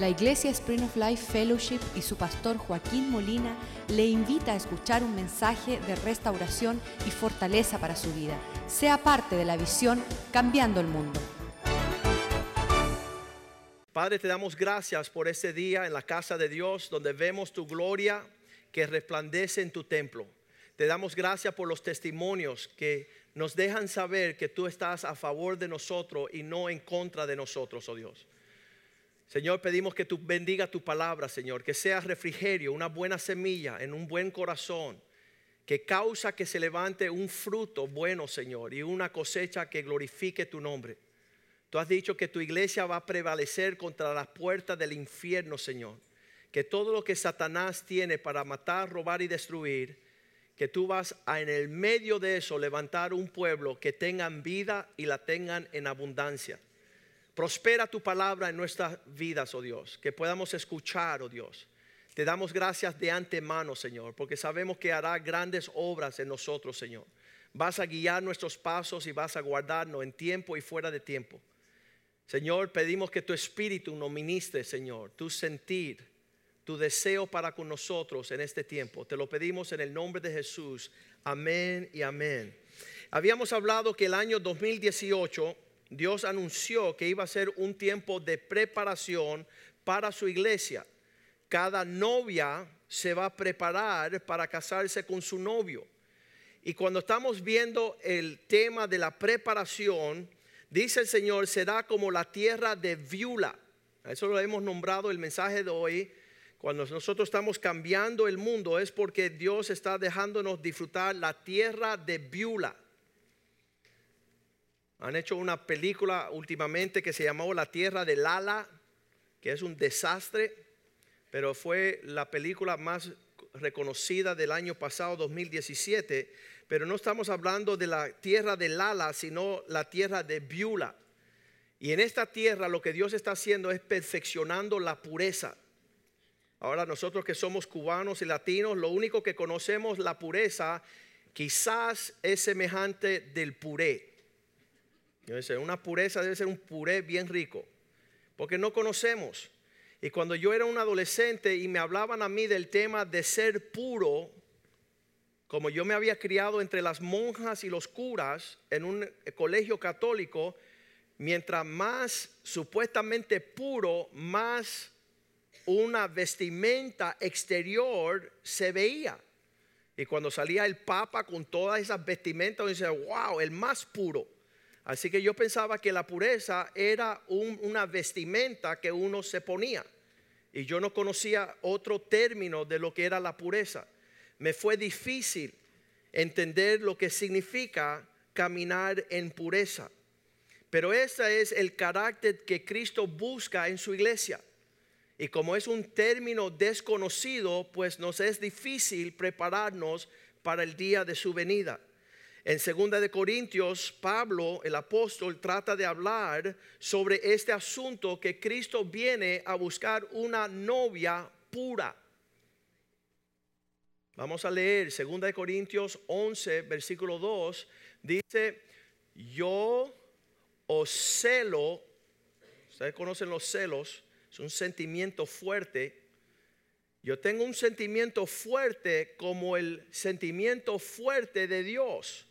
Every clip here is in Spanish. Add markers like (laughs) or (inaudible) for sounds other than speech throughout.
La Iglesia Spring of Life Fellowship y su pastor Joaquín Molina le invita a escuchar un mensaje de restauración y fortaleza para su vida. Sea parte de la visión Cambiando el Mundo. Padre, te damos gracias por este día en la casa de Dios donde vemos tu gloria que resplandece en tu templo. Te damos gracias por los testimonios que nos dejan saber que tú estás a favor de nosotros y no en contra de nosotros, oh Dios. Señor, pedimos que tú bendiga tu palabra, Señor, que sea refrigerio, una buena semilla en un buen corazón, que causa que se levante un fruto bueno, Señor, y una cosecha que glorifique tu nombre. Tú has dicho que tu iglesia va a prevalecer contra las puertas del infierno, Señor. Que todo lo que Satanás tiene para matar, robar y destruir, que tú vas a en el medio de eso levantar un pueblo que tengan vida y la tengan en abundancia. Prospera tu palabra en nuestras vidas, oh Dios, que podamos escuchar, oh Dios. Te damos gracias de antemano, Señor, porque sabemos que hará grandes obras en nosotros, Señor. Vas a guiar nuestros pasos y vas a guardarnos en tiempo y fuera de tiempo. Señor, pedimos que tu espíritu nos ministre, Señor, tu sentir, tu deseo para con nosotros en este tiempo. Te lo pedimos en el nombre de Jesús. Amén y amén. Habíamos hablado que el año 2018 Dios anunció que iba a ser un tiempo de preparación para su iglesia. Cada novia se va a preparar para casarse con su novio. Y cuando estamos viendo el tema de la preparación, dice el Señor, será como la tierra de Viula. Eso lo hemos nombrado el mensaje de hoy. Cuando nosotros estamos cambiando el mundo es porque Dios está dejándonos disfrutar la tierra de Viula. Han hecho una película últimamente que se llamó La Tierra de Lala, que es un desastre, pero fue la película más reconocida del año pasado, 2017. Pero no estamos hablando de la tierra de Lala, sino la tierra de Biula. Y en esta tierra lo que Dios está haciendo es perfeccionando la pureza. Ahora nosotros que somos cubanos y latinos, lo único que conocemos la pureza quizás es semejante del puré. Una pureza debe ser un puré bien rico, porque no conocemos. Y cuando yo era un adolescente y me hablaban a mí del tema de ser puro, como yo me había criado entre las monjas y los curas en un colegio católico, mientras más supuestamente puro, más una vestimenta exterior se veía. Y cuando salía el Papa con todas esas vestimentas, dice, wow, el más puro. Así que yo pensaba que la pureza era una vestimenta que uno se ponía. Y yo no conocía otro término de lo que era la pureza. Me fue difícil entender lo que significa caminar en pureza. Pero ese es el carácter que Cristo busca en su iglesia. Y como es un término desconocido, pues nos es difícil prepararnos para el día de su venida. En 2 de Corintios, Pablo, el apóstol, trata de hablar sobre este asunto que Cristo viene a buscar una novia pura. Vamos a leer 2 de Corintios 11, versículo 2. Dice, yo os celo, ustedes conocen los celos, es un sentimiento fuerte. Yo tengo un sentimiento fuerte como el sentimiento fuerte de Dios.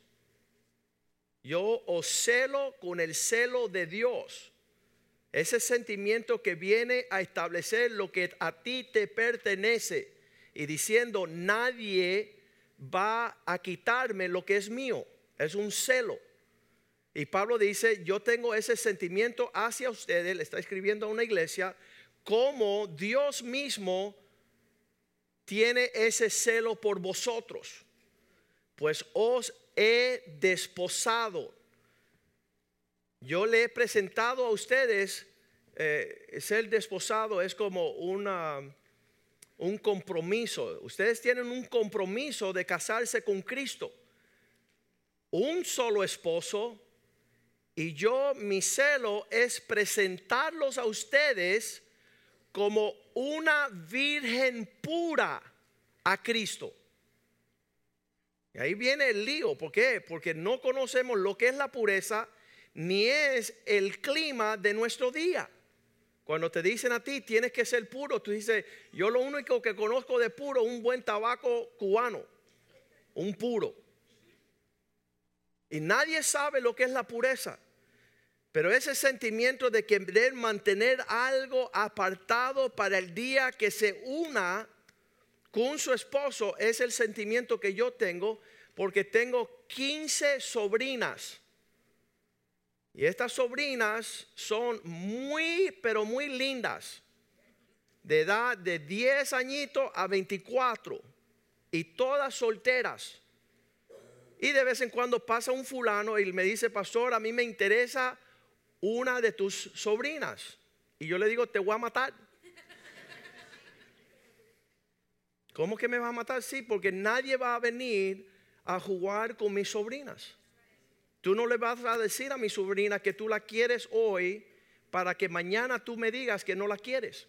Yo os celo con el celo de Dios. Ese sentimiento que viene a establecer lo que a ti te pertenece y diciendo nadie va a quitarme lo que es mío. Es un celo. Y Pablo dice, yo tengo ese sentimiento hacia ustedes, le está escribiendo a una iglesia, como Dios mismo tiene ese celo por vosotros. Pues os he desposado. Yo le he presentado a ustedes, eh, ser desposado es como una, un compromiso. Ustedes tienen un compromiso de casarse con Cristo. Un solo esposo. Y yo, mi celo es presentarlos a ustedes como una virgen pura a Cristo. Y ahí viene el lío. ¿Por qué? Porque no conocemos lo que es la pureza ni es el clima de nuestro día. Cuando te dicen a ti, tienes que ser puro, tú dices, yo lo único que conozco de puro, un buen tabaco cubano, un puro. Y nadie sabe lo que es la pureza. Pero ese sentimiento de querer mantener algo apartado para el día que se una con su esposo es el sentimiento que yo tengo porque tengo 15 sobrinas. Y estas sobrinas son muy, pero muy lindas. De edad de 10 añitos a 24. Y todas solteras. Y de vez en cuando pasa un fulano y me dice, pastor, a mí me interesa una de tus sobrinas. Y yo le digo, te voy a matar. ¿Cómo que me va a matar? Sí, porque nadie va a venir a jugar con mis sobrinas. Tú no le vas a decir a mi sobrina que tú la quieres hoy para que mañana tú me digas que no la quieres.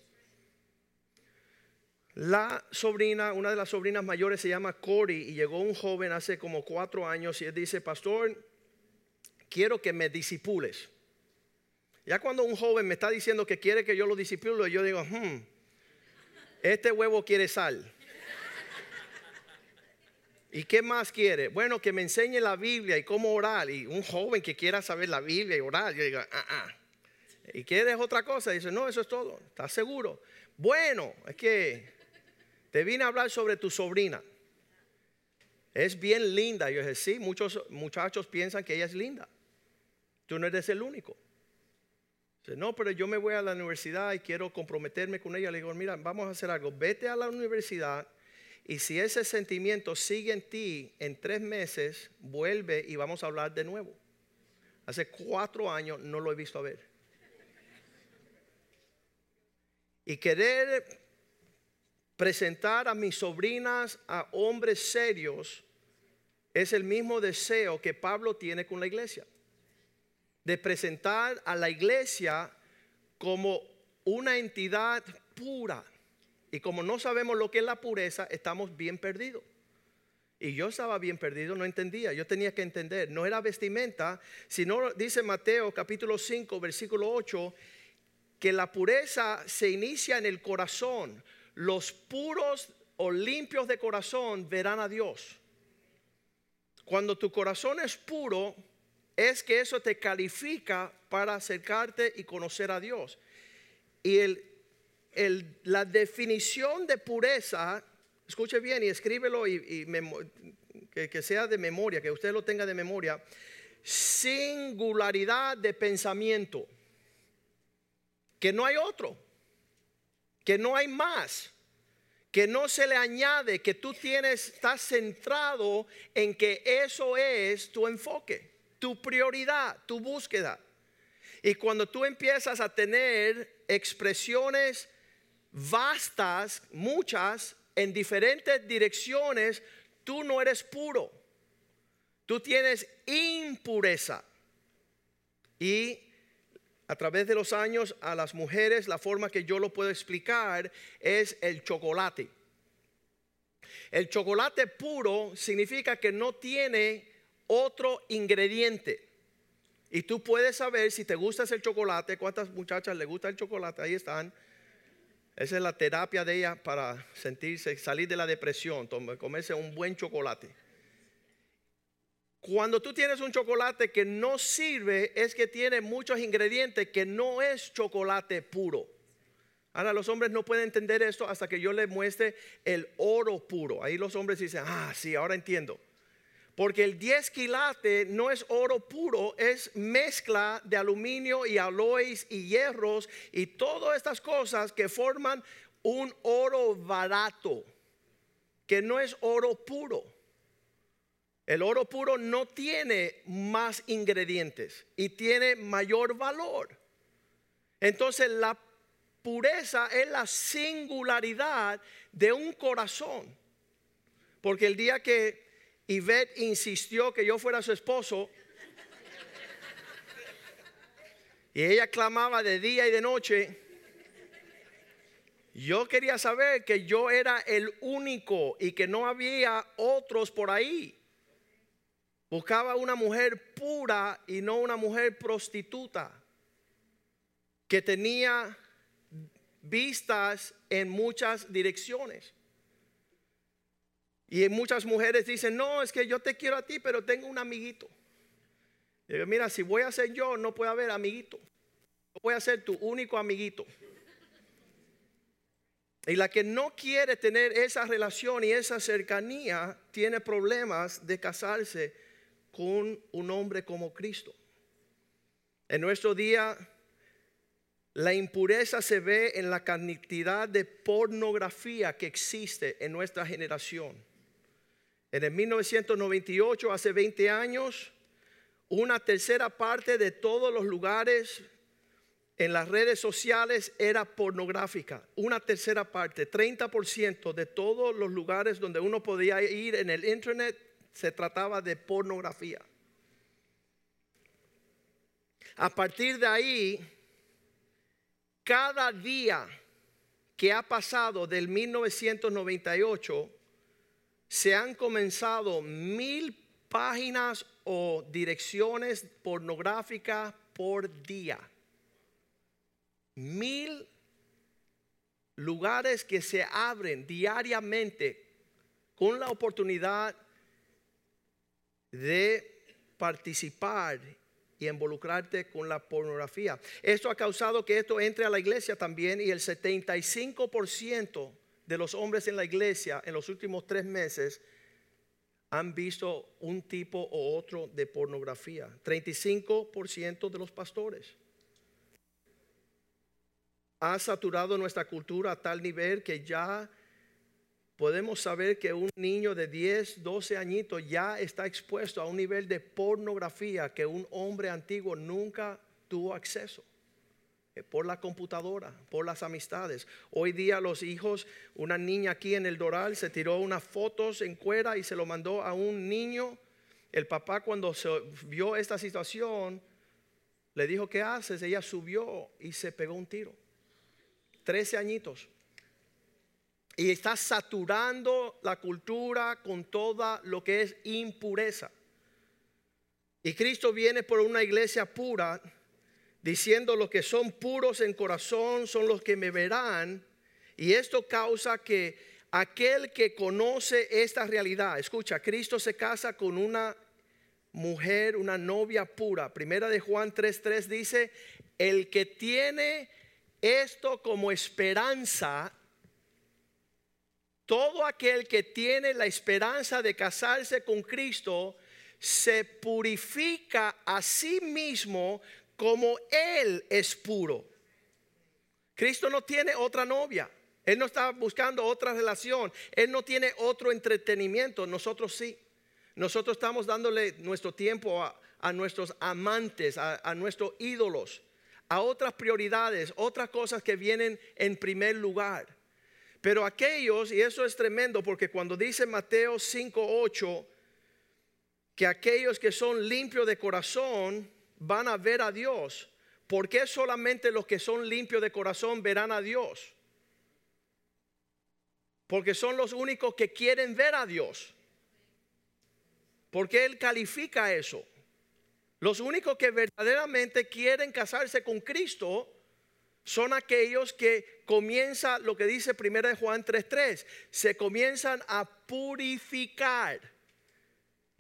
La sobrina, una de las sobrinas mayores se llama Cory y llegó un joven hace como cuatro años y él dice, pastor, quiero que me disipules. Ya cuando un joven me está diciendo que quiere que yo lo disipule, yo digo, hmm, este huevo quiere sal. ¿Y qué más quiere? Bueno, que me enseñe la Biblia y cómo orar. Y un joven que quiera saber la Biblia y orar, yo digo, ah, ah. ¿Y quieres otra cosa? dice, no, eso es todo. ¿Estás seguro? Bueno, es que te vine a hablar sobre tu sobrina. Es bien linda. Yo dije, sí, muchos muchachos piensan que ella es linda. Tú no eres el único. Dice, no, pero yo me voy a la universidad y quiero comprometerme con ella. Le digo, mira, vamos a hacer algo. Vete a la universidad y si ese sentimiento sigue en ti, en tres meses, vuelve y vamos a hablar de nuevo. Hace cuatro años no lo he visto a ver. Y querer presentar a mis sobrinas a hombres serios es el mismo deseo que Pablo tiene con la iglesia. De presentar a la iglesia como una entidad pura y como no sabemos lo que es la pureza, estamos bien perdidos. Y yo estaba bien perdido, no entendía. Yo tenía que entender. No era vestimenta, sino dice Mateo capítulo 5, versículo 8, que la pureza se inicia en el corazón. Los puros o limpios de corazón verán a Dios. Cuando tu corazón es puro, es que eso te califica para acercarte y conocer a Dios. Y el la definición de pureza, escuche bien y escríbelo y, que, sea de memoria, que usted lo tenga de memoria, singularidad de pensamiento, que no hay otro, que no hay más, que no se le añade, que tú tienes, estás centrado en que eso es tu enfoque, tu prioridad, tu búsqueda. Y cuando tú empiezas a tener expresiones vastas, muchas, en diferentes direcciones, tú no eres puro. Tú tienes impureza. Y a través de los años a las mujeres la forma que yo lo puedo explicar es el chocolate. El chocolate puro significa que no tiene otro ingrediente. Y tú puedes saber si te gusta el chocolate, cuántas muchachas le gusta el chocolate, ahí están. Esa es la terapia de ella para sentirse, salir de la depresión, comerse un buen chocolate. Cuando tú tienes un chocolate que no sirve, es que tiene muchos ingredientes que no es chocolate puro. Ahora los hombres no pueden entender esto hasta que yo les muestre el oro puro. Ahí los hombres dicen, ah, sí, ahora entiendo. Porque el 10 quilate no es oro puro, es mezcla de aluminio y aloes y hierros y todas estas cosas que forman un oro barato, que no es oro puro. El oro puro no tiene más ingredientes y tiene mayor valor. Entonces la pureza es la singularidad de un corazón. Porque el día que Yvette insistió que yo fuera su esposo. Y ella clamaba de día y de noche. Yo quería saber que yo era el único y que no había otros por ahí. Buscaba una mujer pura y no una mujer prostituta que tenía vistas en muchas direcciones. Y muchas mujeres dicen, no, es que yo te quiero a ti, pero tengo un amiguito. mira, si voy a ser yo, no puede haber amiguito. Yo voy a ser tu único amiguito. Y la que no quiere tener esa relación y esa cercanía tiene problemas de casarse con un hombre como Cristo. En nuestro día, la impureza se ve en la cantidad de pornografía que existe en nuestra generación. En el 1998, hace 20 años, una tercera parte de todos los lugares en las redes sociales era pornográfica. Una tercera parte, 30% de todos los lugares donde uno podía ir en el internet se trataba de pornografía. A partir de ahí, cada día que ha pasado del 1998, se han comenzado mil páginas o direcciones pornográficas por día mil lugares que se abren diariamente con la oportunidad de participar y involucrarte con la pornografía. Esto ha causado que esto entre a la iglesia también y el 75% de los hombres en la iglesia en los últimos tres meses han visto un tipo o otro de pornografía. 35% de los pastores ha saturado nuestra cultura a tal nivel que ya podemos saber que un niño de 10, 12 añitos ya está expuesto a un nivel de pornografía que un hombre antiguo nunca tuvo acceso por la computadora, por las amistades. Hoy día los hijos, una niña aquí en el Doral se tiró unas fotos en cuera y se lo mandó a un niño. El papá cuando se vio esta situación le dijo, ¿qué haces? Ella subió y se pegó un tiro. 13 añitos. Y está saturando la cultura con toda lo que es impureza. Y Cristo viene por una iglesia pura, diciendo los que son puros en corazón son los que me verán. Y esto causa que aquel que conoce esta realidad, escucha, Cristo se casa con una mujer, una novia pura. Primera de Juan 3:3 dice, el que tiene esto como esperanza, todo aquel que tiene la esperanza de casarse con Cristo se purifica a sí mismo como Él es puro. Cristo no tiene otra novia. Él no está buscando otra relación. Él no tiene otro entretenimiento. Nosotros sí. Nosotros estamos dándole nuestro tiempo a, nuestros amantes, a, nuestros ídolos a otras prioridades, otras cosas que vienen en primer lugar. Pero aquellos, y eso es tremendo, porque cuando dice Mateo 5:8, que aquellos que son limpios de corazón van a ver a Dios, ¿por qué solamente los que son limpios de corazón verán a Dios? Porque son los únicos que quieren ver a Dios. Porque Él califica eso. Los únicos que verdaderamente quieren casarse con Cristo son aquellos que comienza lo que dice 1 Juan 3:3, se comienzan a purificar.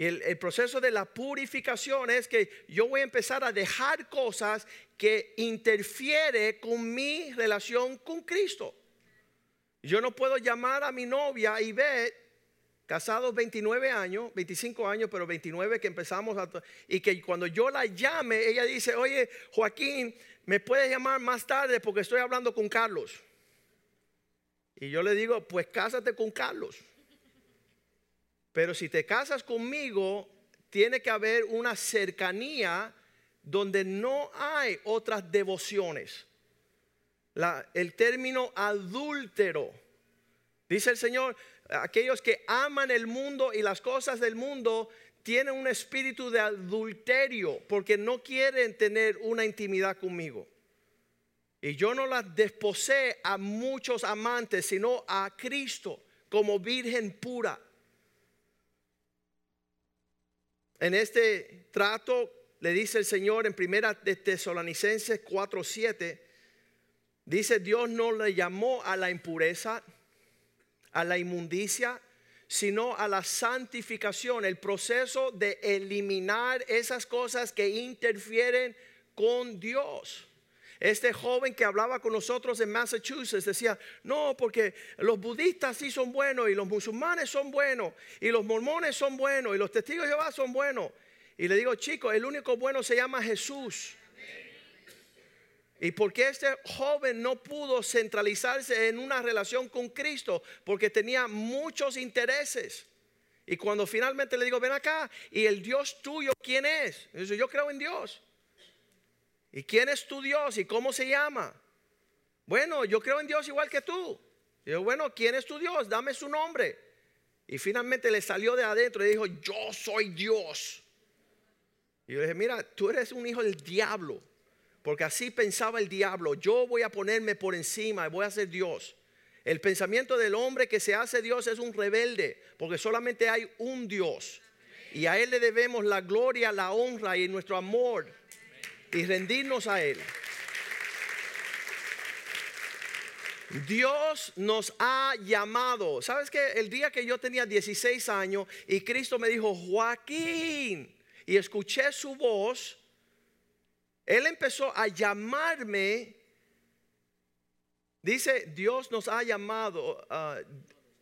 El, el, proceso de la purificación es que yo voy a empezar a dejar cosas que interfiere con mi relación con Cristo. Yo no puedo llamar a mi novia y ver casados 29 años, 25 años, pero 29 que empezamos a... Y que cuando yo la llame, ella dice, oye, Joaquín, ¿me puedes llamar más tarde porque estoy hablando con Carlos? Y yo le digo, pues cásate con Carlos. Pero si te casas conmigo, tiene que haber una cercanía donde no hay otras devociones. el término adúltero. Dice el Señor, aquellos que aman el mundo y las cosas del mundo tienen un espíritu de adulterio porque no quieren tener una intimidad conmigo. Y yo no las desposé a muchos amantes, sino a Cristo como virgen pura. En este trato le dice el Señor en primera de Tesalonicenses 4:7 Dice, Dios no le llamó a la impureza, a la inmundicia, sino a la santificación, el proceso de eliminar esas cosas que interfieren con Dios. Este joven que hablaba con nosotros en Massachusetts decía, no, porque los budistas sí son buenos y los musulmanes son buenos y los mormones son buenos y los testigos de Jehová son buenos. Y le digo, chicos, el único bueno se llama Jesús. ¿Y por qué este joven no pudo centralizarse en una relación con Cristo? Porque tenía muchos intereses. Y cuando finalmente le digo, ven acá, ¿y el Dios tuyo quién es? Dice, yo creo en Dios. ¿Y quién es tu Dios? ¿Y cómo se llama? Bueno, yo creo en Dios igual que tú. Y yo, bueno, ¿quién es tu Dios? Dame su nombre. Y finalmente le salió de adentro y dijo, yo soy Dios. Y yo le dije, mira, tú eres un hijo del diablo. Porque así pensaba el diablo, yo voy a ponerme por encima, voy a ser Dios. El pensamiento del hombre que se hace Dios es un rebelde, porque solamente hay un Dios. Y a Él le debemos la gloria, la honra y nuestro amor y rendirnos a Él. Dios nos ha llamado. ¿Sabes que El día que yo tenía 16 años y Cristo me dijo, Joaquín, y escuché su voz, él empezó a llamarme. Dice, Dios nos ha llamado, ah,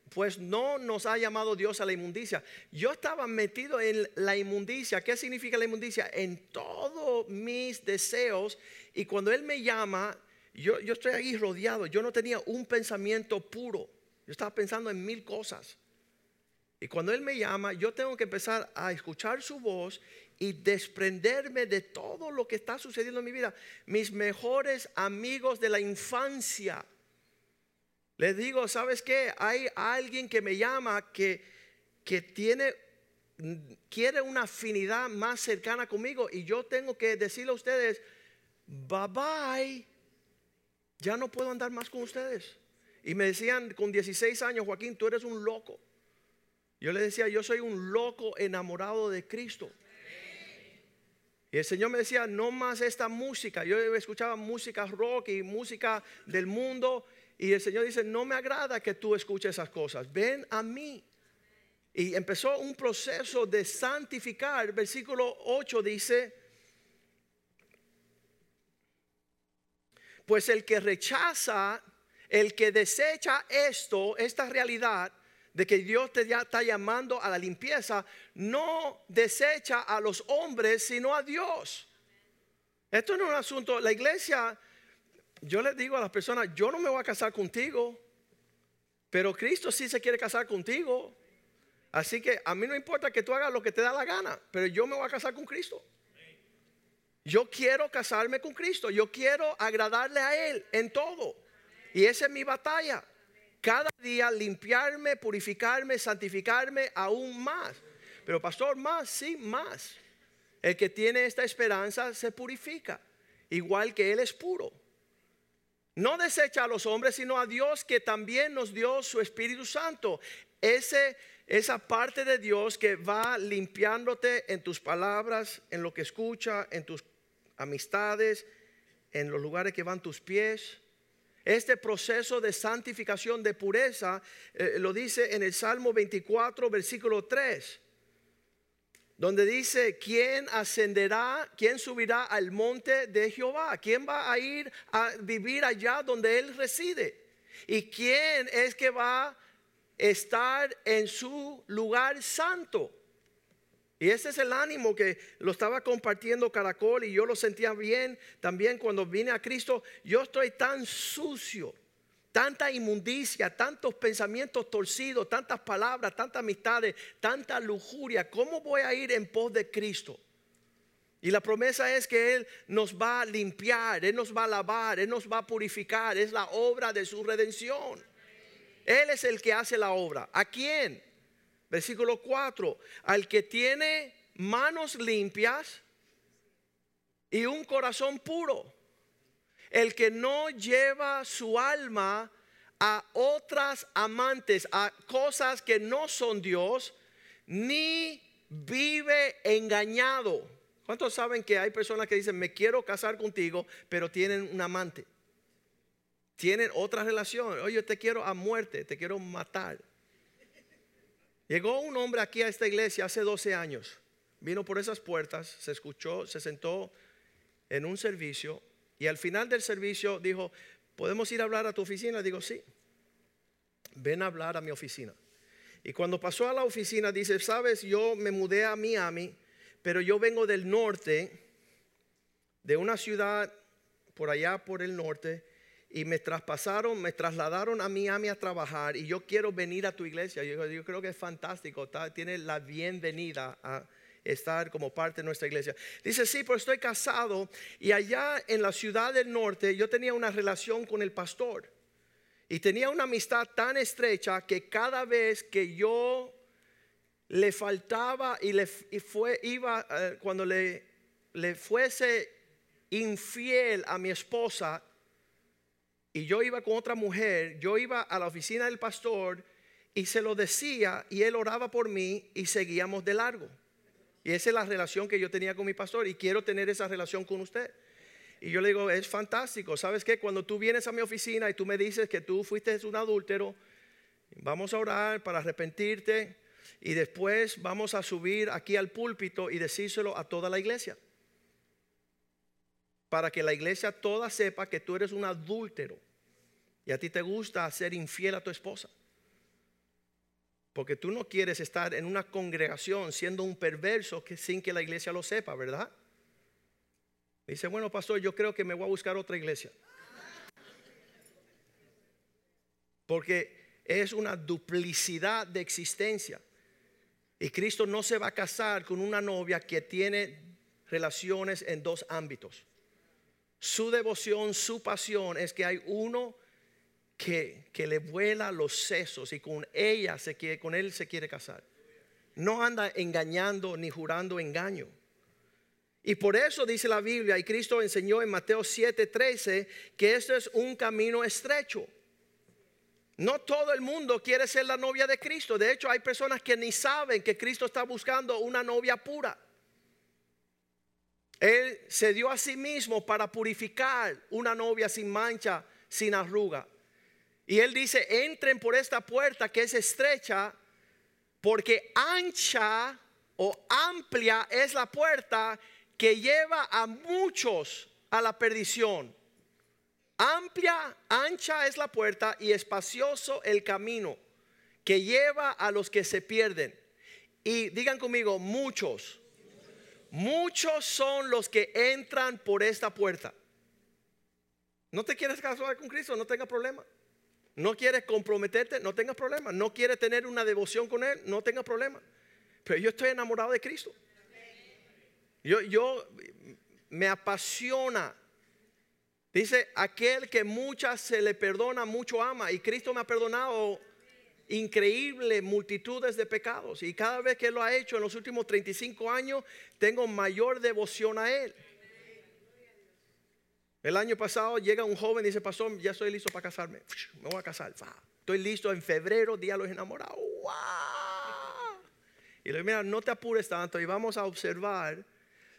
pues no nos ha llamado Dios a la inmundicia. Yo estaba metido en la inmundicia. ¿Qué significa la inmundicia? En todos mis deseos. Y cuando Él me llama, yo, yo estoy ahí rodeado. Yo no tenía un pensamiento puro. Yo estaba pensando en mil cosas. Y cuando Él me llama, yo tengo que empezar a escuchar su voz y desprenderme de todo lo que está sucediendo en mi vida. Mis mejores amigos de la infancia. Les digo, ¿sabes qué? Hay alguien que me llama que, que tiene, quiere una afinidad más cercana conmigo y yo tengo que decirle a ustedes, bye bye, ya no puedo andar más con ustedes. Y me decían con 16 años, Joaquín, tú eres un loco. Yo le decía, yo soy un loco enamorado de Cristo. Y el Señor me decía, no más esta música. Yo escuchaba música rock y música del mundo. Y el Señor dice, no me agrada que tú escuches esas cosas. Ven a mí. Y empezó un proceso de santificar. Versículo 8 dice, pues el que rechaza, el que desecha esto, esta realidad, de que Dios te está llamando a la limpieza, no desecha a los hombres, sino a Dios. Esto no es un asunto, la iglesia, yo les digo a las personas, yo no me voy a casar contigo, pero Cristo sí se quiere casar contigo. Así que a mí no importa que tú hagas lo que te da la gana, pero yo me voy a casar con Cristo. Yo quiero casarme con Cristo, yo quiero agradarle a Él en todo. Y esa es mi batalla cada día limpiarme, purificarme, santificarme aún más. Pero pastor, más, sí, más. El que tiene esta esperanza se purifica, igual que Él es puro. No desecha a los hombres, sino a Dios que también nos dio su Espíritu Santo. Esa parte de Dios que va limpiándote en tus palabras, en lo que escucha, en tus amistades, en los lugares que van tus pies este proceso de santificación, de pureza, eh, lo dice en el Salmo 24, versículo 3, donde dice, ¿quién ascenderá, quién subirá al monte de Jehová? ¿Quién va a ir a vivir allá donde Él reside? ¿Y quién es que va a estar en su lugar santo? Y ese es el ánimo que lo estaba compartiendo Caracol y yo lo sentía bien también cuando vine a Cristo. Yo estoy tan sucio, tanta inmundicia, tantos pensamientos torcidos, tantas palabras, tantas amistades, tanta lujuria. ¿Cómo voy a ir en pos de Cristo? Y la promesa es que Él nos va a limpiar, Él nos va a lavar, Él nos va a purificar. Es la obra de su redención. Él es el que hace la obra. ¿A quién? Versículo 4, al que tiene manos limpias y un corazón puro, el que no lleva su alma a otras amantes, a cosas que no son Dios, ni vive engañado. ¿Cuántos saben que hay personas que dicen, me quiero casar contigo, pero tienen un amante? tienen otra relación. Oye, te quiero a muerte, te quiero matar. Llegó un hombre aquí a esta iglesia hace 12 años. Vino por esas puertas, se escuchó, se sentó en un servicio y al final del servicio dijo, ¿podemos ir a hablar a tu oficina? Digo, sí. Ven a hablar a mi oficina. Y cuando pasó a la oficina, dice, sabes, yo me mudé a Miami, pero yo vengo del norte, de una ciudad por allá por el norte, y me traspasaron, me trasladaron a Miami a trabajar, y yo quiero venir a tu iglesia. Yo, creo que es fantástico, tiene la bienvenida a estar como parte de nuestra iglesia. Dice, sí, pero estoy casado, y allá en la ciudad del norte yo tenía una relación con el pastor. Y tenía una amistad tan estrecha que cada vez que yo le faltaba y le fue, iba, eh, cuando le, le fuese infiel a mi esposa y yo iba con otra mujer, yo iba a la oficina del pastor y se lo decía y él oraba por mí y seguíamos de largo. Y esa es la relación que yo tenía con mi pastor y quiero tener esa relación con usted. Y yo le digo, es fantástico. ¿Sabes qué? Cuando tú vienes a mi oficina y tú me dices que tú fuiste un adúltero, vamos a orar para arrepentirte y después vamos a subir aquí al púlpito y decírselo a toda la iglesia. Para que la iglesia toda sepa que tú eres un adúltero y a ti te gusta ser infiel a tu esposa. Porque tú no quieres estar en una congregación siendo un perverso sin que la iglesia lo sepa, ¿verdad? Dice, bueno, pastor, yo creo que me voy a buscar otra iglesia. Porque es una duplicidad de existencia. Y Cristo no se va a casar con una novia que tiene relaciones en dos ámbitos. Su devoción, su pasión es que hay uno que, le vuela los sesos y con ella se quiere, con él se quiere casar. No anda engañando ni jurando engaño. Y por eso dice la Biblia, y Cristo enseñó en Mateo 7:13, que esto es un camino estrecho. No todo el mundo quiere ser la novia de Cristo. De hecho, hay personas que ni saben que Cristo está buscando una novia pura. Él se dio a sí mismo para purificar una novia sin mancha, sin arruga. Y él dice, entren por esta puerta que es estrecha, porque ancha o amplia es la puerta que lleva a muchos a la perdición. Amplia, ancha es la puerta y espacioso el camino que lleva a los que se pierden. Y digan conmigo, muchos. Muchos son los que entran por esta puerta. No te quieres casar con Cristo, no tenga problema. No quieres comprometerte, no tengas problema. No quieres tener una devoción con Él, no tengas problema. Pero yo estoy enamorado de Cristo. Yo, me apasiona. Dice, aquel que muchas se le perdona, mucho ama. Y Cristo me ha perdonado increíble multitudes de pecados. Y cada vez que lo ha hecho en los últimos 35 años, tengo mayor devoción a Él. El año pasado llega un joven y dice, pastor, ya estoy listo para casarme. Me voy a casar. Estoy listo en febrero, día de los enamorados. Y le digo, mira, no te apures tanto y vamos a observar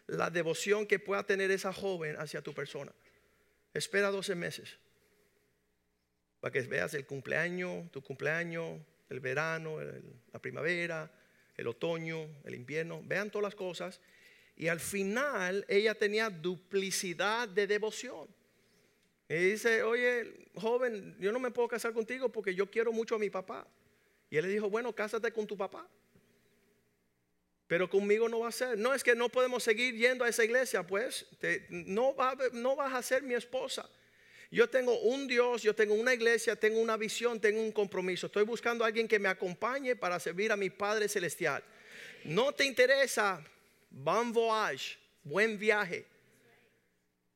la devoción que pueda tener esa joven hacia tu persona. Espera 12 meses para que veas el cumpleaños, tu cumpleaños, el verano, la primavera, el otoño, el invierno. Vean todas las cosas. Y al final ella tenía duplicidad de devoción. Y dice, oye, joven, yo no me puedo casar contigo porque yo quiero mucho a mi papá. Y él le dijo, bueno, cásate con tu papá pero conmigo no va a ser. No es que no podemos seguir yendo a esa iglesia, pues no, va, no vas a ser mi esposa. Yo tengo un Dios, yo tengo una iglesia, tengo una visión, tengo un compromiso. Estoy buscando a alguien que me acompañe para servir a mi Padre Celestial. No te interesa, bon voyage, buen viaje.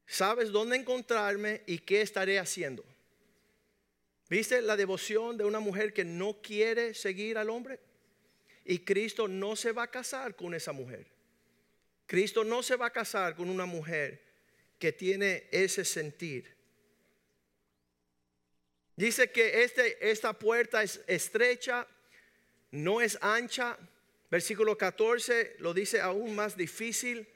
Sabes dónde encontrarme y qué estaré haciendo. ¿Viste la devoción de una mujer que no quiere seguir al hombre? Y Cristo no se va a casar con esa mujer. Cristo no se va a casar con una mujer que tiene ese sentir. Dice que este, esta puerta es estrecha, no es ancha. Versículo 14 lo dice aún más difícil.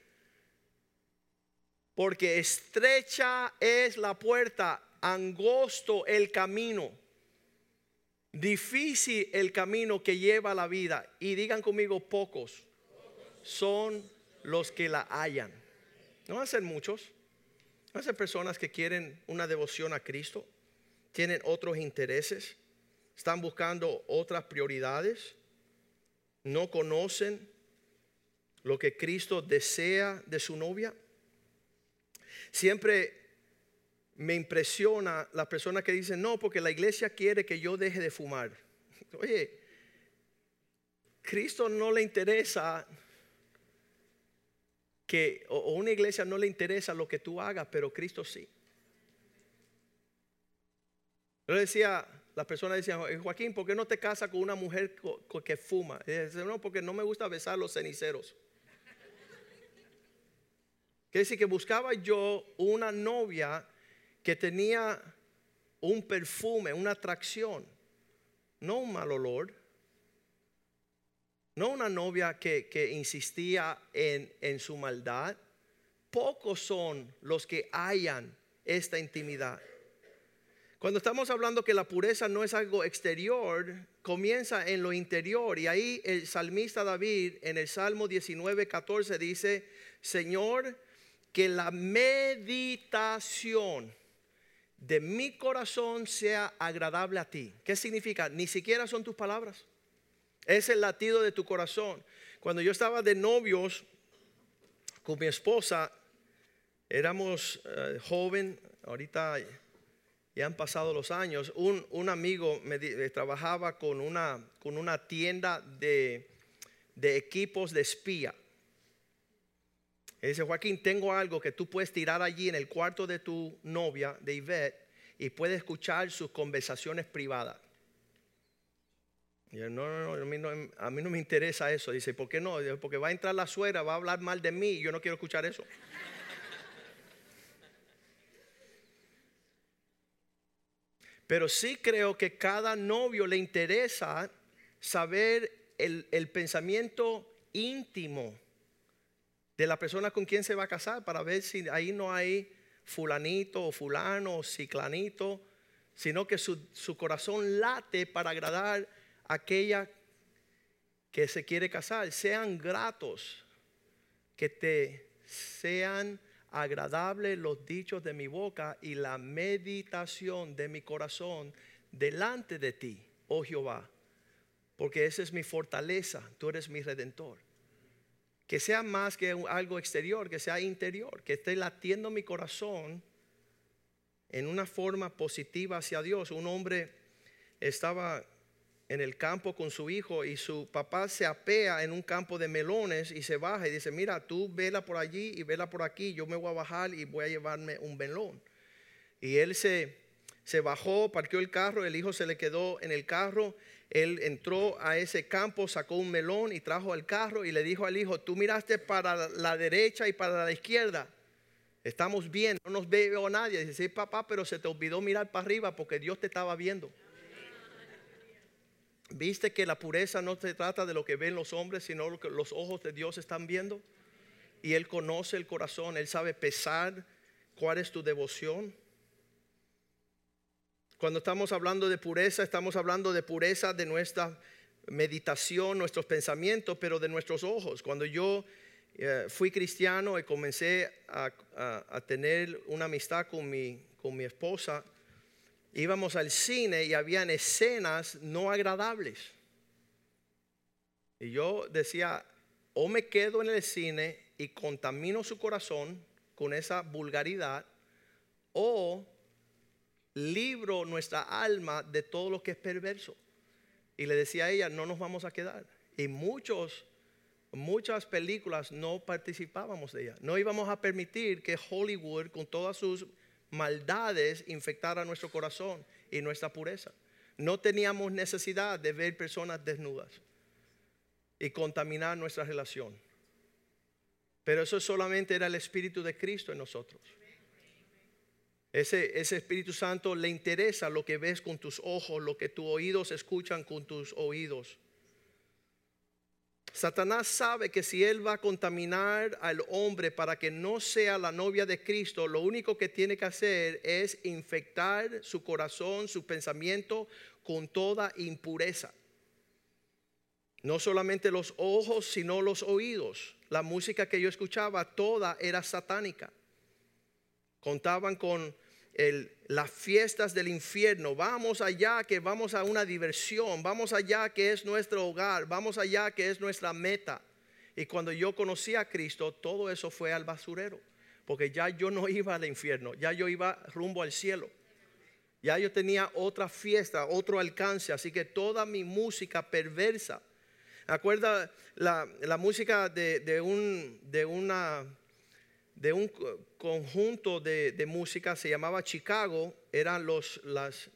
Porque estrecha es la puerta. angosto el camino, difícil el camino que lleva a la vida. Y digan conmigo, pocos son los que la hallan. No van a ser muchos, van a ser personas que quieren una devoción a Cristo, tienen otros intereses, están buscando otras prioridades, no conocen lo que Cristo desea de su novia. Siempre me impresiona las personas que dicen, no, porque la iglesia quiere que yo deje de fumar. (laughs) Oye, Cristo no le interesa que, o una iglesia no le interesa lo que tú hagas, pero Cristo sí. Yo decía, las personas decían, Joaquín, ¿por qué no te casas con una mujer que fuma? Y dice, no, porque no me gusta besar los ceniceros. Quiere decir que buscaba yo una novia que tenía un perfume, una atracción, no un mal olor, no una novia que, insistía en, en su maldad. Pocos son los que hallan esta intimidad. Cuando estamos hablando que la pureza no es algo exterior, comienza en lo interior. Y ahí el salmista David en el Salmo 19, 14 dice, Señor, que la meditación de mi corazón sea agradable a ti. ¿Qué significa? Ni siquiera son tus palabras. Es el latido de tu corazón. Cuando yo estaba de novios con mi esposa, éramos eh, joven, ahorita ya han pasado los años. Un, amigo me, eh, trabajaba con una, con una tienda de, de equipos de espía. Y dice, Joaquín, tengo algo que tú puedes tirar allí en el cuarto de tu novia, de Ivette, y puedes escuchar sus conversaciones privadas. Y yo, no, no, no a, mí no, a mí no me interesa eso. Dice, ¿por qué no? Porque va a entrar la suegra, va a hablar mal de mí y yo no quiero escuchar eso. Pero sí creo que cada novio le interesa saber el, pensamiento íntimo de la persona con quien se va a casar para ver si ahí no hay fulanito o fulano o ciclanito, sino que su, corazón late para agradar a aquella que se quiere casar. Sean gratos, que te sean agradables los dichos de mi boca y la meditación de mi corazón delante de ti, oh Jehová, porque esa es mi fortaleza, tú eres mi redentor que sea más que algo exterior, que sea interior, que esté latiendo mi corazón en una forma positiva hacia Dios. Un hombre estaba en el campo con su hijo y su papá se apea en un campo de melones y se baja y dice, mira, tú vela por allí y vela por aquí, yo me voy a bajar y voy a llevarme un melón. Y él se, se bajó, parqueó el carro, el hijo se le quedó en el carro él entró a ese campo, sacó un melón y trajo al carro y le dijo al hijo, tú miraste para la derecha y para la izquierda. Estamos bien, no nos veo nadie. Dice, sí, papá, pero se te olvidó mirar para arriba porque Dios te estaba viendo. ¿Viste que la pureza no se trata de lo que ven los hombres, sino lo que los ojos de Dios están viendo? Y Él conoce el corazón, Él sabe pesar cuál es tu devoción. Cuando estamos hablando de pureza, estamos hablando de pureza de nuestra meditación, nuestros pensamientos, pero de nuestros ojos. Cuando yo eh, fui cristiano y comencé a, tener una amistad con mi, con mi esposa, íbamos al cine y habían escenas no agradables. Y yo decía, o me quedo en el cine y contamino su corazón con esa vulgaridad, o libro nuestra alma de todo lo que es perverso. Y le decía a ella, no nos vamos a quedar. Y muchos, muchas películas no participábamos de ella. No íbamos a permitir que Hollywood, con todas sus maldades, infectara nuestro corazón y nuestra pureza. No teníamos necesidad de ver personas desnudas y contaminar nuestra relación. Pero eso solamente era el Espíritu de Cristo en nosotros. Ese, Espíritu Santo le interesa lo que ves con tus ojos, lo que tus oídos escuchan con tus oídos. Satanás sabe que si él va a contaminar al hombre para que no sea la novia de Cristo, lo único que tiene que hacer es infectar su corazón, su pensamiento con toda impureza. No solamente los ojos, sino los oídos. La música que yo escuchaba, toda era satánica. Contaban con las fiestas del infierno. Vamos allá que vamos a una diversión. Vamos allá que es nuestro hogar. Vamos allá que es nuestra meta. Y cuando yo conocí a Cristo, todo eso fue al basurero. Porque ya yo no iba al infierno, ya yo iba rumbo al cielo. Ya yo tenía otra fiesta, otro alcance. Así que toda mi música perversa. ¿Acuerda la, la música de, de, un, de una de un conjunto de, música, se llamaba Chicago, eran las,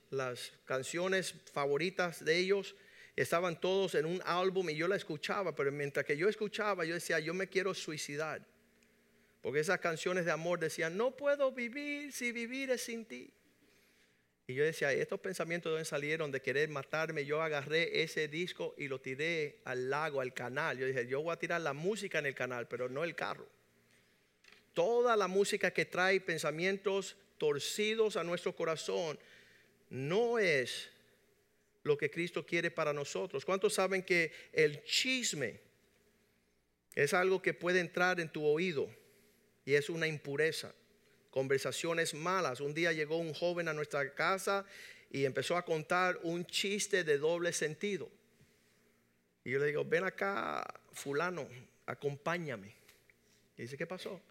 las canciones favoritas de ellos, estaban todos en un álbum y yo la escuchaba, pero mientras que yo escuchaba, yo decía, yo me quiero suicidar, porque esas canciones de amor decían, no puedo vivir si vivir es sin ti. Y yo decía, estos pensamientos de dónde salieron de querer matarme. Yo agarré ese disco y lo tiré al lago, al canal. Yo dije, yo voy a tirar la música en el canal, pero no el carro toda la música que trae pensamientos torcidos a nuestro corazón no es lo que Cristo quiere para nosotros. ¿Cuántos saben que el chisme es algo que puede entrar en tu oído y es una impureza? Conversaciones malas. Un día llegó un joven a nuestra casa y empezó a contar un chiste de doble sentido. Y yo le digo, ven acá, fulano, acompáñame. Y dice, ¿qué pasó?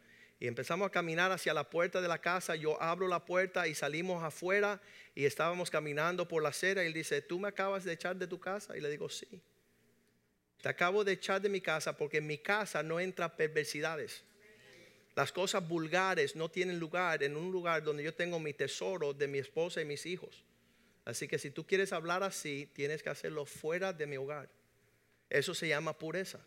Y empezamos a caminar hacia la puerta de la casa. Yo abro la puerta y salimos afuera y estábamos caminando por la acera. Y él dice, ¿tú me acabas de echar de tu casa? Y le digo, sí. Te acabo de echar de mi casa porque en mi casa no entra perversidades. Las cosas vulgares no tienen lugar en un lugar donde yo tengo mi tesoro de mi esposa y mis hijos. Así que si tú quieres hablar así, tienes que hacerlo fuera de mi hogar. Eso se llama pureza.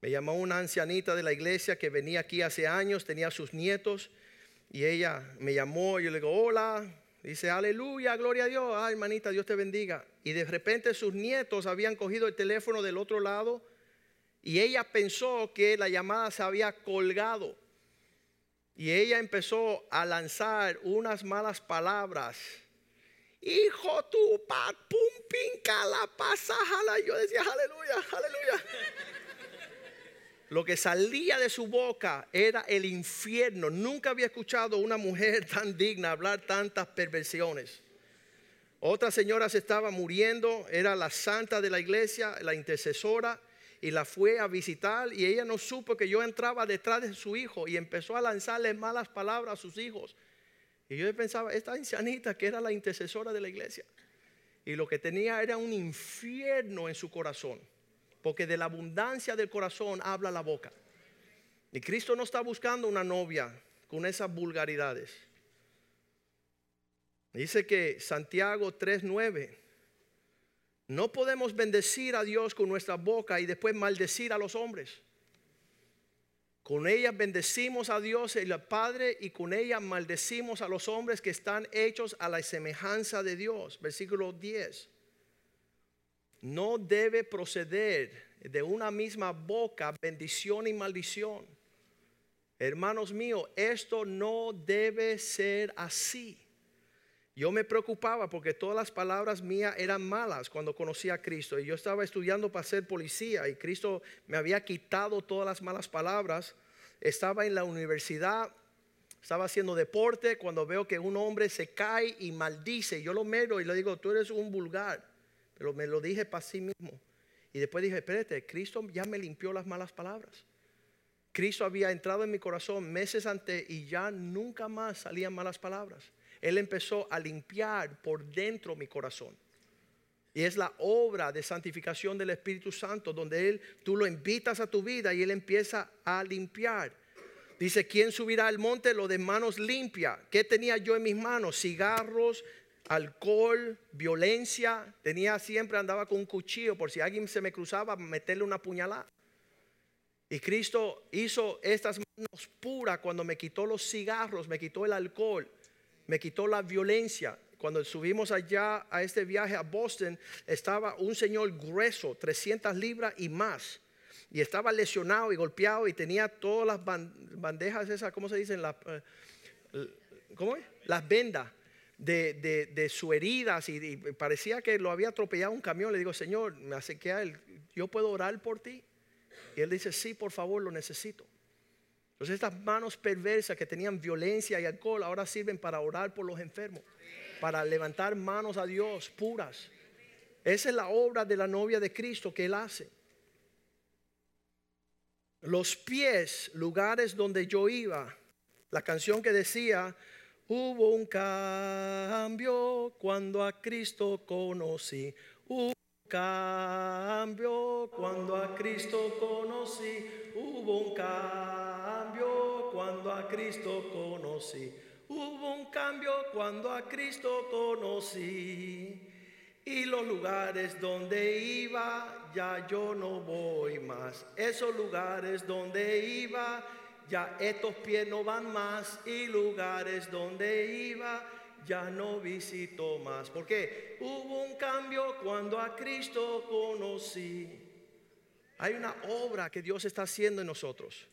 Me llamó una ancianita de la iglesia que venía aquí hace años, tenía sus nietos, y ella me llamó, y yo le digo, hola, dice, aleluya, gloria a Dios, ay hermanita, Dios te bendiga. Y de repente sus nietos habían cogido el teléfono del otro lado, y ella pensó que la llamada se había colgado. Y ella empezó a lanzar unas malas palabras. Hijo tu pat, pum, pinca, la pasa, Yo decía, aleluya, aleluya. Lo que salía de su boca era el infierno. Nunca había escuchado una mujer tan digna hablar tantas perversiones. Otra señora se estaba muriendo, era la santa de la iglesia, la intercesora, y la fue a visitar y ella no supo que yo entraba detrás de su hijo y empezó a lanzarle malas palabras a sus hijos. Y yo pensaba, esta ancianita que era la intercesora de la iglesia, y lo que tenía era un infierno en su corazón porque de la abundancia del corazón habla la boca. Y Cristo no está buscando una novia con esas vulgaridades. Dice que Santiago 3:9, no podemos bendecir a Dios con nuestra boca y después maldecir a los hombres. Con ella bendecimos a Dios el Padre y con ella maldecimos a los hombres que están hechos a la semejanza de Dios. Versículo 10 no debe proceder de una misma boca bendición y maldición. Hermanos míos, esto no debe ser así. Yo me preocupaba porque todas las palabras mías eran malas cuando conocí a Cristo. Y yo estaba estudiando para ser policía y Cristo me había quitado todas las malas palabras. Estaba en la universidad, estaba haciendo deporte cuando veo que un hombre se cae y maldice. Yo lo miro y le digo, tú eres un vulgar. Me lo dije para sí mismo. Y después dije, espérate, Cristo ya me limpió las malas palabras. Cristo había entrado en mi corazón meses antes y ya nunca más salían malas palabras. Él empezó a limpiar por dentro mi corazón. Y es la obra de santificación del Espíritu Santo, donde Él, tú lo invitas a tu vida y Él empieza a limpiar. Dice, ¿quién subirá al monte? Lo de manos limpias. ¿Qué tenía yo en mis manos? Cigarros, alcohol, violencia. Tenía siempre andaba con un cuchillo por si alguien se me cruzaba, meterle una puñalada. Y Cristo hizo estas manos puras cuando me quitó los cigarros, me quitó el alcohol, me quitó la violencia. cuando subimos allá a este viaje a Boston, estaba un señor grueso, 300 libras y más. Y estaba lesionado y golpeado y tenía todas las bandejas esas, ¿cómo se dicen? Eh, ¿Cómo es? Las vendas de, su heridas y, parecía que lo había atropellado un camión. Le digo, Señor, me acerqué a él, ¿yo puedo orar por ti? Y él dice, sí, por favor, lo necesito. Entonces estas manos perversas que tenían violencia y alcohol ahora sirven para orar por los enfermos, para levantar manos a Dios puras. Esa es la obra de la novia de Cristo que Él hace. Los pies, lugares donde yo iba, la canción que decía, hubo un cambio cuando a Cristo conocí. Hubo un cambio cuando a Cristo conocí. Hubo un cambio cuando a Cristo conocí. Hubo un cambio cuando a Cristo conocí. Y los lugares donde iba, ya yo no voy más. Esos lugares donde iba, ya estos pies no van más y lugares donde iba ya no visito más. Porque hubo un cambio cuando a Cristo conocí. Hay una obra que Dios está haciendo en nosotros.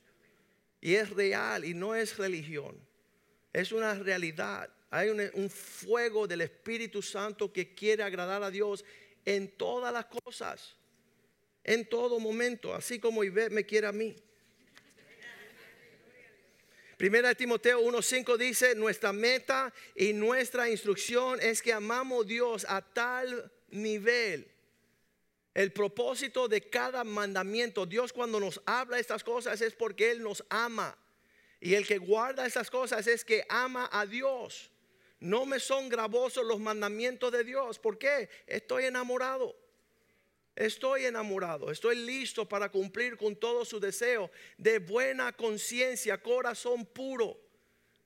Y es real y no es religión. Es una realidad. Hay un, un fuego del Espíritu Santo que quiere agradar a Dios en todas las cosas. En todo momento. Así como Ivette me quiere a mí. Primera Timoteo 1.5 dice, nuestra meta y nuestra instrucción es que amamos a Dios a tal nivel. El propósito de cada mandamiento, Dios cuando nos habla estas cosas es porque Él nos ama. Y el que guarda estas cosas es que ama a Dios. No me son gravosos los mandamientos de Dios. ¿Por qué? Estoy enamorado. Estoy enamorado, estoy listo para cumplir con todo su deseo de buena conciencia, corazón puro,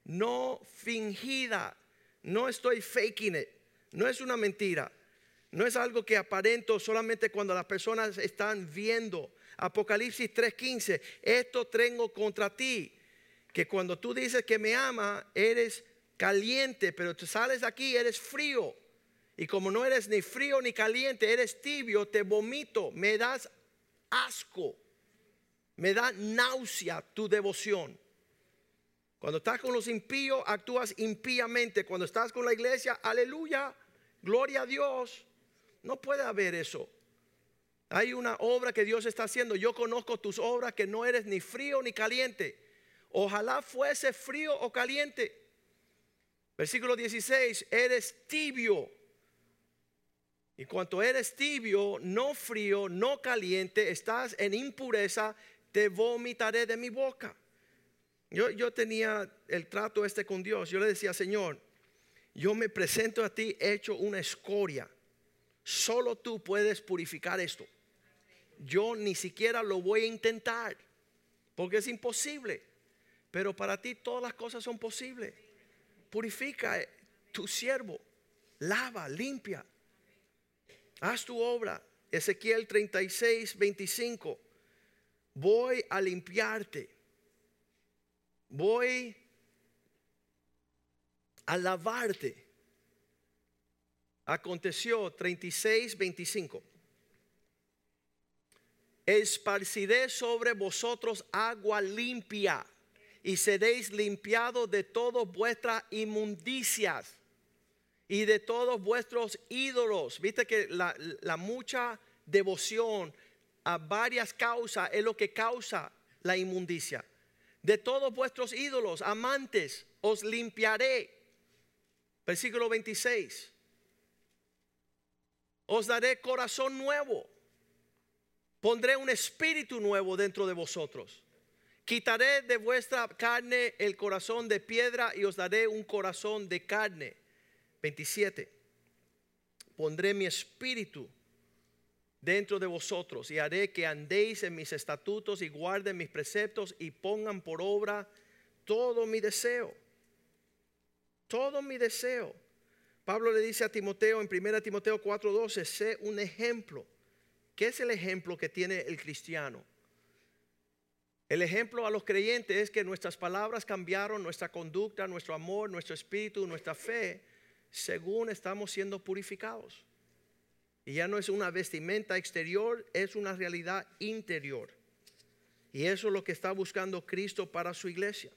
no fingida. No estoy faking it, no es una mentira. No es algo que aparento solamente cuando las personas están viendo. Apocalipsis 3:15, esto tengo contra ti, que cuando tú dices que me ama, eres caliente, pero tú sales de aquí, eres frío. Y como no eres ni frío ni caliente, eres tibio, te vomito, me das asco, me da náusea tu devoción. Cuando estás con los impíos, actúas impíamente. Cuando estás con la iglesia, aleluya, gloria a Dios. No puede haber eso. Hay una obra que Dios está haciendo. Yo conozco tus obras que no eres ni frío ni caliente. Ojalá fuese frío o caliente. Versículo 16, eres tibio y cuanto eres tibio, no frío, no caliente, estás en impureza, te vomitaré de mi boca. Yo, yo tenía el trato este con Dios. Yo le decía, Señor, yo me presento a ti hecho una escoria. Solo tú puedes purificar esto. Yo ni siquiera lo voy a intentar, porque es imposible. Pero para ti todas las cosas son posibles. Purifica tu siervo, lava, limpia. Haz tu obra. Ezequiel 36, 25. Voy a limpiarte. Voy a lavarte. Aconteció 36, 25. Esparciré sobre vosotros agua limpia y seréis limpiados de todas vuestras inmundicias y de todos vuestros ídolos. Viste que la, mucha devoción a varias causas es lo que causa la inmundicia. De todos vuestros ídolos, amantes, os limpiaré. Versículo 26. Os daré corazón nuevo. Pondré un espíritu nuevo dentro de vosotros. Quitaré de vuestra carne el corazón de piedra y os daré un corazón de carne 27. Pondré mi espíritu dentro de vosotros y haré que andéis en mis estatutos y guarden mis preceptos y pongan por obra todo mi deseo. Todo mi deseo. Pablo le dice a Timoteo en 1 Timoteo 4:12, sé un ejemplo. ¿Qué es el ejemplo que tiene el cristiano? El ejemplo a los creyentes es que nuestras palabras cambiaron, nuestra conducta, nuestro amor, nuestro espíritu, nuestra fe según estamos siendo purificados. Y ya no es una vestimenta exterior, es una realidad interior. Y eso es lo que está buscando Cristo para su iglesia.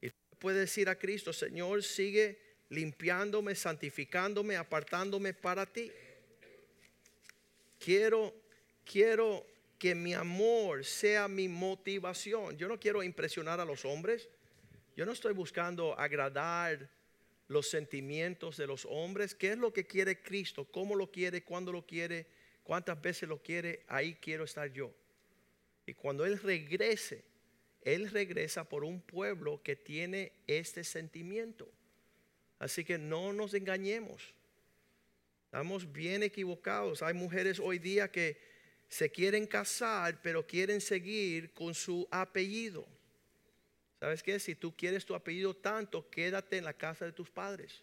Y puede decir a Cristo, Señor, sigue limpiándome, santificándome, apartándome para ti. Quiero, quiero que mi amor sea mi motivación. Yo no quiero impresionar a los hombres. Yo no estoy buscando agradar los sentimientos de los hombres. ¿Qué es lo que quiere Cristo? ¿Cómo lo quiere? ¿Cuándo lo quiere? ¿Cuántas veces lo quiere? Ahí quiero estar yo. Y cuando Él regrese, Él regresa por un pueblo que tiene este sentimiento. Así que no nos engañemos. Estamos bien equivocados. Hay mujeres hoy día que se quieren casar, pero quieren seguir con su apellido. ¿Sabes qué? Si tú quieres tu apellido tanto, quédate en la casa de tus padres.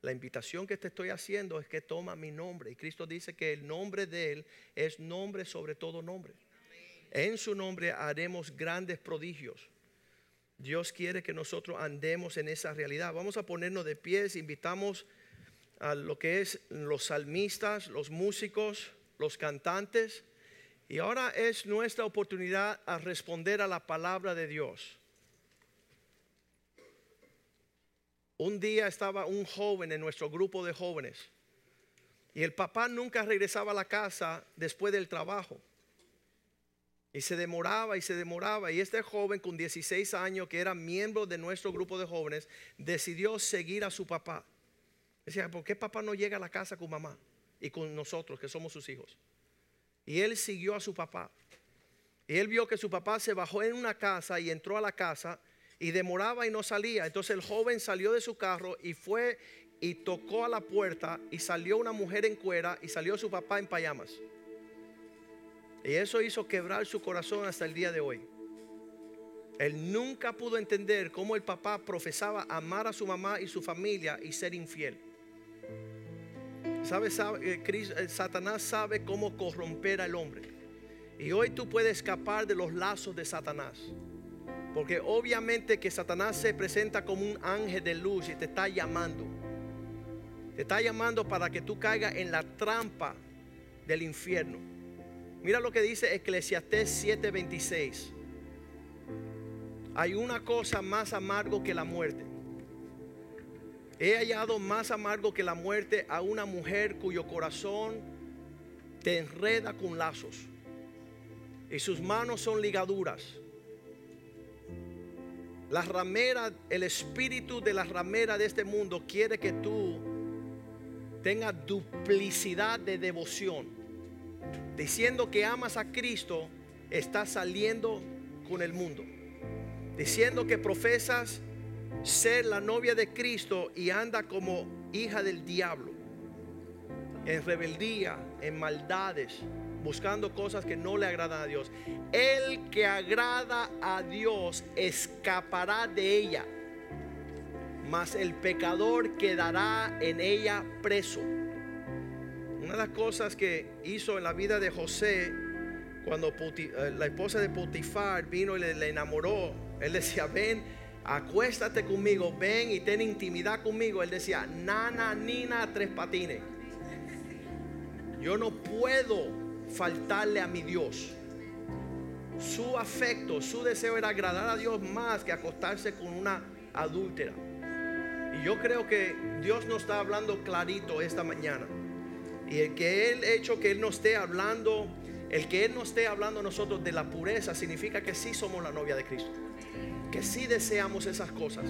La invitación que te estoy haciendo es que toma mi nombre. Y Cristo dice que el nombre de Él es nombre sobre todo nombre. En su nombre haremos grandes prodigios. Dios quiere que nosotros andemos en esa realidad. Vamos a ponernos de pies, invitamos a lo que es los salmistas, los músicos, los cantantes. Y ahora es nuestra oportunidad a responder a la palabra de Dios. Un día estaba un joven en nuestro grupo de jóvenes y el papá nunca regresaba a la casa después del trabajo. Y se demoraba y se demoraba. Y este joven con 16 años, que era miembro de nuestro grupo de jóvenes, decidió seguir a su papá. Decía, ¿por qué papá no llega a la casa con mamá y con nosotros, que somos sus hijos? Y él siguió a su papá. Y él vio que su papá se bajó en una casa y entró a la casa y demoraba y no salía. Entonces el joven salió de su carro y fue y tocó a la puerta y salió una mujer en cuera y salió su papá en payamas. Y eso hizo quebrar su corazón hasta el día de hoy. Él nunca pudo entender cómo el papá profesaba amar a su mamá y su familia y ser infiel. ¿Sabe, eh, eh, Satanás sabe cómo corromper al hombre. Y hoy tú puedes escapar de los lazos de Satanás. Porque obviamente que Satanás se presenta como un ángel de luz y te está llamando. Te está llamando para que tú caigas en la trampa del infierno. Mira lo que dice Eclesiastés 7:26. Hay una cosa más amargo que la muerte. He hallado más amargo que la muerte a una mujer cuyo corazón te enreda con lazos y sus manos son ligaduras. La ramera, el espíritu de la ramera de este mundo quiere que tú tengas duplicidad de devoción diciendo que amas a Cristo, estás saliendo con el mundo. Diciendo que profesas ser la novia de Cristo y anda como hija del diablo. En rebeldía, en maldades, buscando cosas que no le agradan a Dios. El que agrada a Dios escapará de ella, mas el pecador quedará en ella preso. Una de las cosas que hizo en la vida de José, cuando eh, la esposa de Potifar vino y le, enamoró, él decía, ven, acuéstate conmigo, ven y ten intimidad conmigo. Él decía, nana, nina, tres patines. Yo no puedo faltarle a mi Dios. Su afecto, su deseo era agradar a Dios más que acostarse con una adúltera. Y yo creo que Dios nos está hablando clarito esta mañana. Y el que Él hecho que Él no esté hablando, el que Él no esté hablando nosotros de la pureza, significa que sí somos la novia de Cristo. Que sí deseamos esas cosas.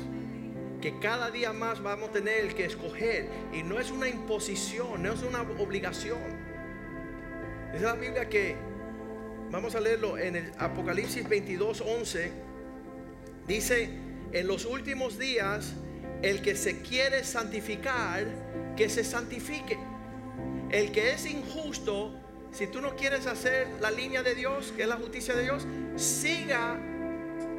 Que cada día más vamos a tener que escoger. Y no es una imposición, no es una obligación. Dice la Biblia que, vamos a leerlo en el Apocalipsis 22, 11. Dice, en los últimos días, el que se quiere santificar, que se santifique. El que es injusto, si tú no quieres hacer la línea de Dios, que es la justicia de Dios, siga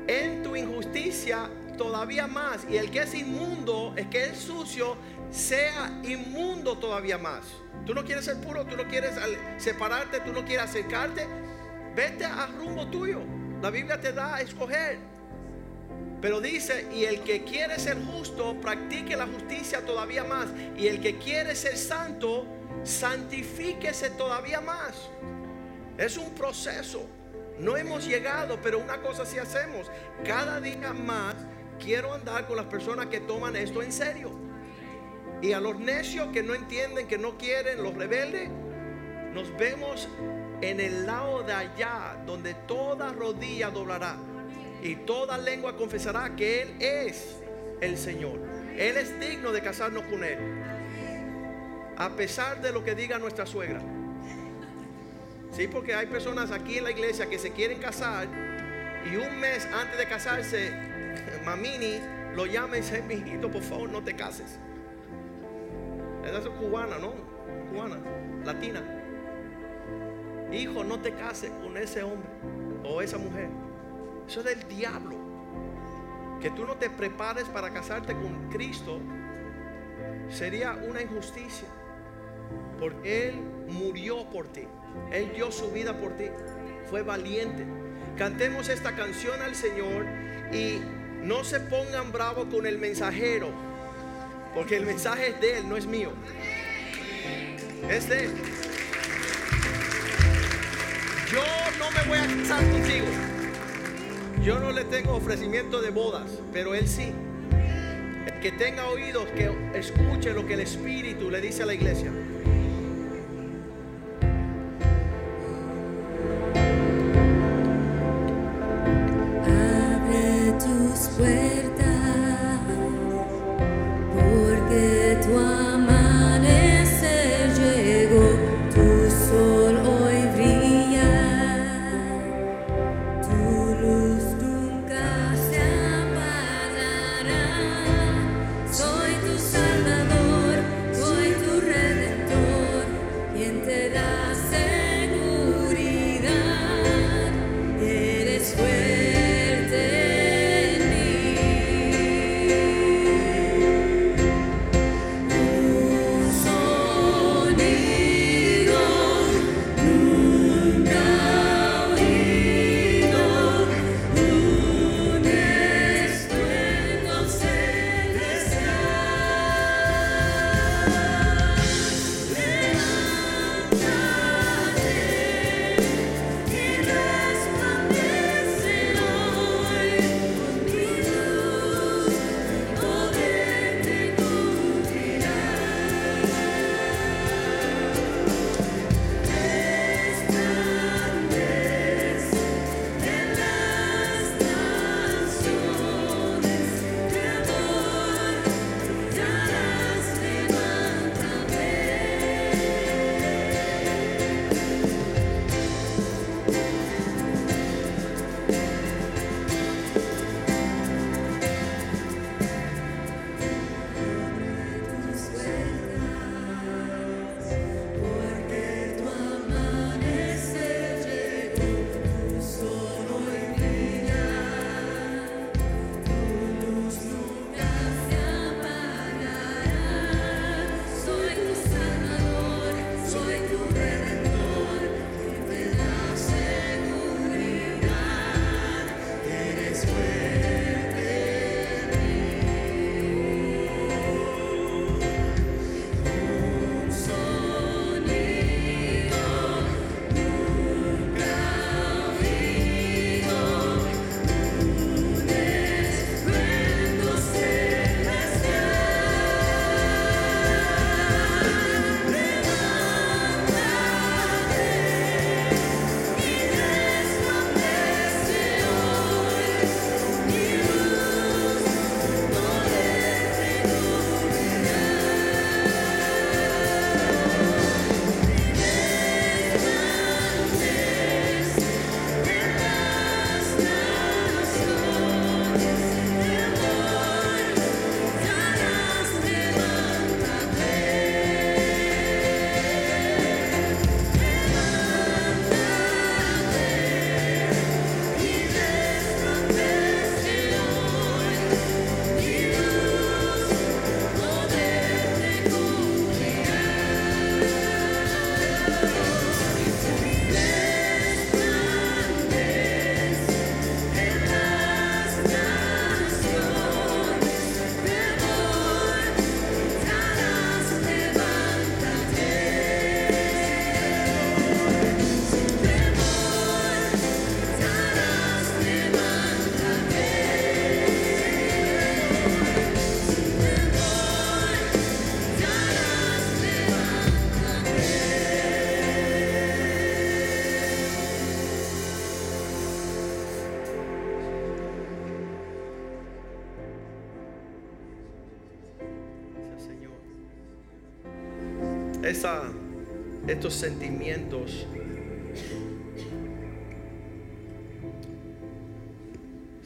en tu injusticia todavía más. Y el que es inmundo, el que es sucio, sea inmundo todavía más. Tú no quieres ser puro, tú no quieres separarte, tú no quieres acercarte. Vete a rumbo tuyo. La Biblia te da a escoger. Pero dice, y el que quiere ser justo, practique la justicia todavía más. Y el que quiere ser santo, santifíquese todavía más. Es un proceso. No hemos llegado, pero una cosa sí hacemos. Cada día más quiero andar con las personas que toman esto en serio. Y a los necios que no entienden, que no quieren, los rebeldes, nos vemos en el lado de allá, donde toda rodilla doblará y toda lengua confesará que Él es el Señor. Él es digno de casarnos con Él. A pesar de lo que diga nuestra suegra. Sí, porque hay personas aquí en la iglesia que se quieren casar y un mes antes de casarse, Mamini lo llama y dice, mijito, por favor, no te cases. Esa es cubana, ¿no? Cubana, latina. Hijo, no te cases con ese hombre o esa mujer. Eso es del diablo. Que tú no te prepares para casarte con Cristo sería una injusticia. Porque Él murió por ti. Él dio su vida por ti. Fue valiente. Cantemos esta canción al Señor y no se pongan bravos con el mensajero. Porque el mensaje es de Él, no es mío. Es de Él. Yo no me voy a casar contigo. Yo no le tengo ofrecimiento de bodas, pero Él sí. Que tenga oídos, que escuche lo que el Espíritu le dice a la iglesia.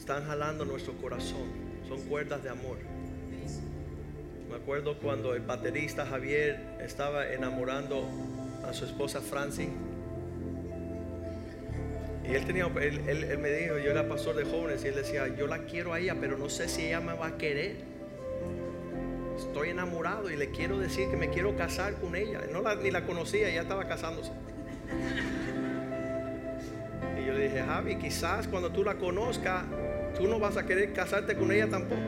Están jalando nuestro corazón. Son cuerdas de amor. Me acuerdo cuando el baterista Javier estaba enamorando a su esposa Francie. Y él tenía, él me dijo, yo era pastor de jóvenes y él decía, yo la quiero a ella, pero no sé si ella me va a querer. Estoy enamorado y le quiero decir que me quiero casar con ella. No la, ni la conocía, ya estaba casándose. Y yo le dije, Javi, quizás cuando tú la conozcas, tú no vas a querer casarte con ella tampoco.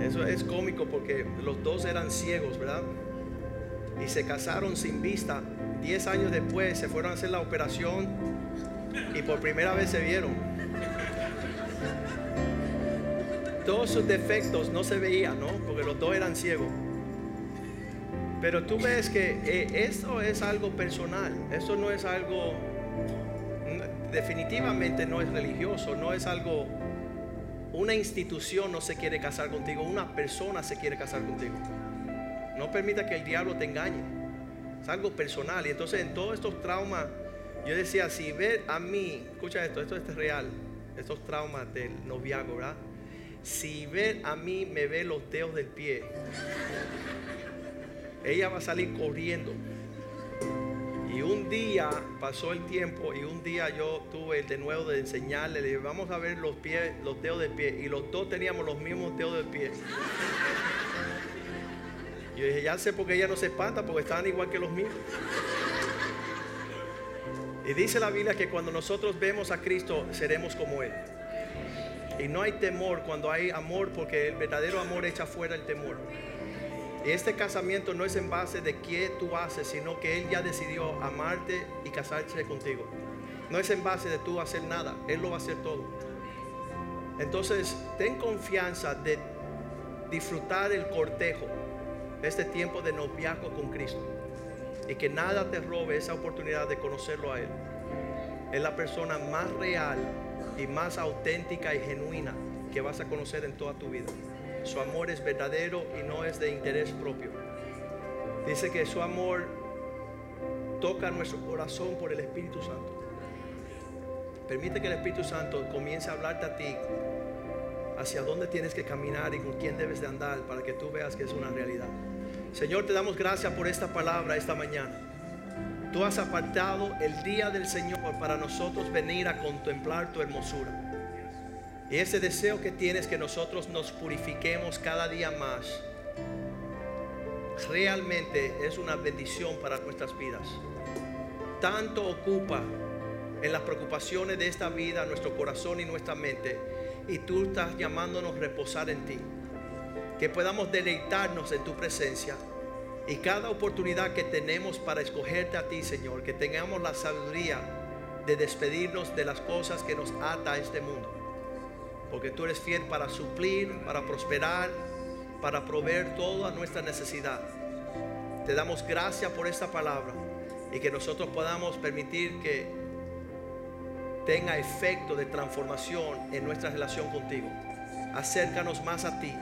Eso es cómico porque los dos eran ciegos, ¿verdad? Y se casaron sin vista. Diez años después se fueron a hacer la operación y por primera vez se vieron. Todos sus defectos no se veían, ¿no? Porque los dos eran ciegos. Pero tú ves que eh, esto es algo personal. Eso no es algo, definitivamente no es religioso, no es algo, una institución no se quiere casar contigo, una persona se quiere casar contigo. No permita que el diablo te engañe. Es algo personal. Y entonces en todos estos traumas, yo decía, si ver a mí, escucha esto, esto es real, estos traumas del noviazgo, ¿verdad? Si ver a mí me ve los dedos del pie, ella va a salir corriendo. Y un día pasó el tiempo y un día yo tuve de nuevo de enseñarle, le dije, vamos a ver los pies, los dedos del pie. Y los dos teníamos los mismos dedos del pie. Yo dije, ya sé por qué ella no se espanta, porque estaban igual que los míos. Y dice la Biblia que cuando nosotros vemos a Cristo, seremos como Él. Y no hay temor cuando hay amor, porque el verdadero amor echa fuera el temor. Y este casamiento no es en base de qué tú haces, sino que Él ya decidió amarte y casarse contigo. No es en base de tú hacer nada, Él lo va a hacer todo. Entonces, ten confianza de disfrutar el cortejo, este tiempo de noviazgo con Cristo. Y que nada te robe esa oportunidad de conocerlo a Él. Es la persona más real y más auténtica y genuina que vas a conocer en toda tu vida. Su amor es verdadero y no es de interés propio. Dice que su amor toca nuestro corazón por el Espíritu Santo. Permite que el Espíritu Santo comience a hablarte a ti hacia dónde tienes que caminar y con quién debes de andar para que tú veas que es una realidad. Señor, te damos gracias por esta palabra esta mañana. Tú has apartado el día del Señor para nosotros venir a contemplar tu hermosura. Y ese deseo que tienes que nosotros nos purifiquemos cada día más, realmente es una bendición para nuestras vidas. Tanto ocupa en las preocupaciones de esta vida nuestro corazón y nuestra mente, y tú estás llamándonos a reposar en ti. Que podamos deleitarnos en tu presencia y cada oportunidad que tenemos para escogerte a ti, Señor, que tengamos la sabiduría de despedirnos de las cosas que nos ata a este mundo. Porque tú eres fiel para suplir, para prosperar, para proveer toda nuestra necesidad. Te damos gracias por esta palabra y que nosotros podamos permitir que tenga efecto de transformación en nuestra relación contigo. Acércanos más a ti.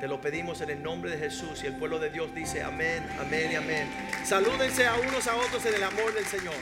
Te lo pedimos en el nombre de Jesús y el pueblo de Dios dice amén, amén y amén. Salúdense a unos a otros en el amor del Señor.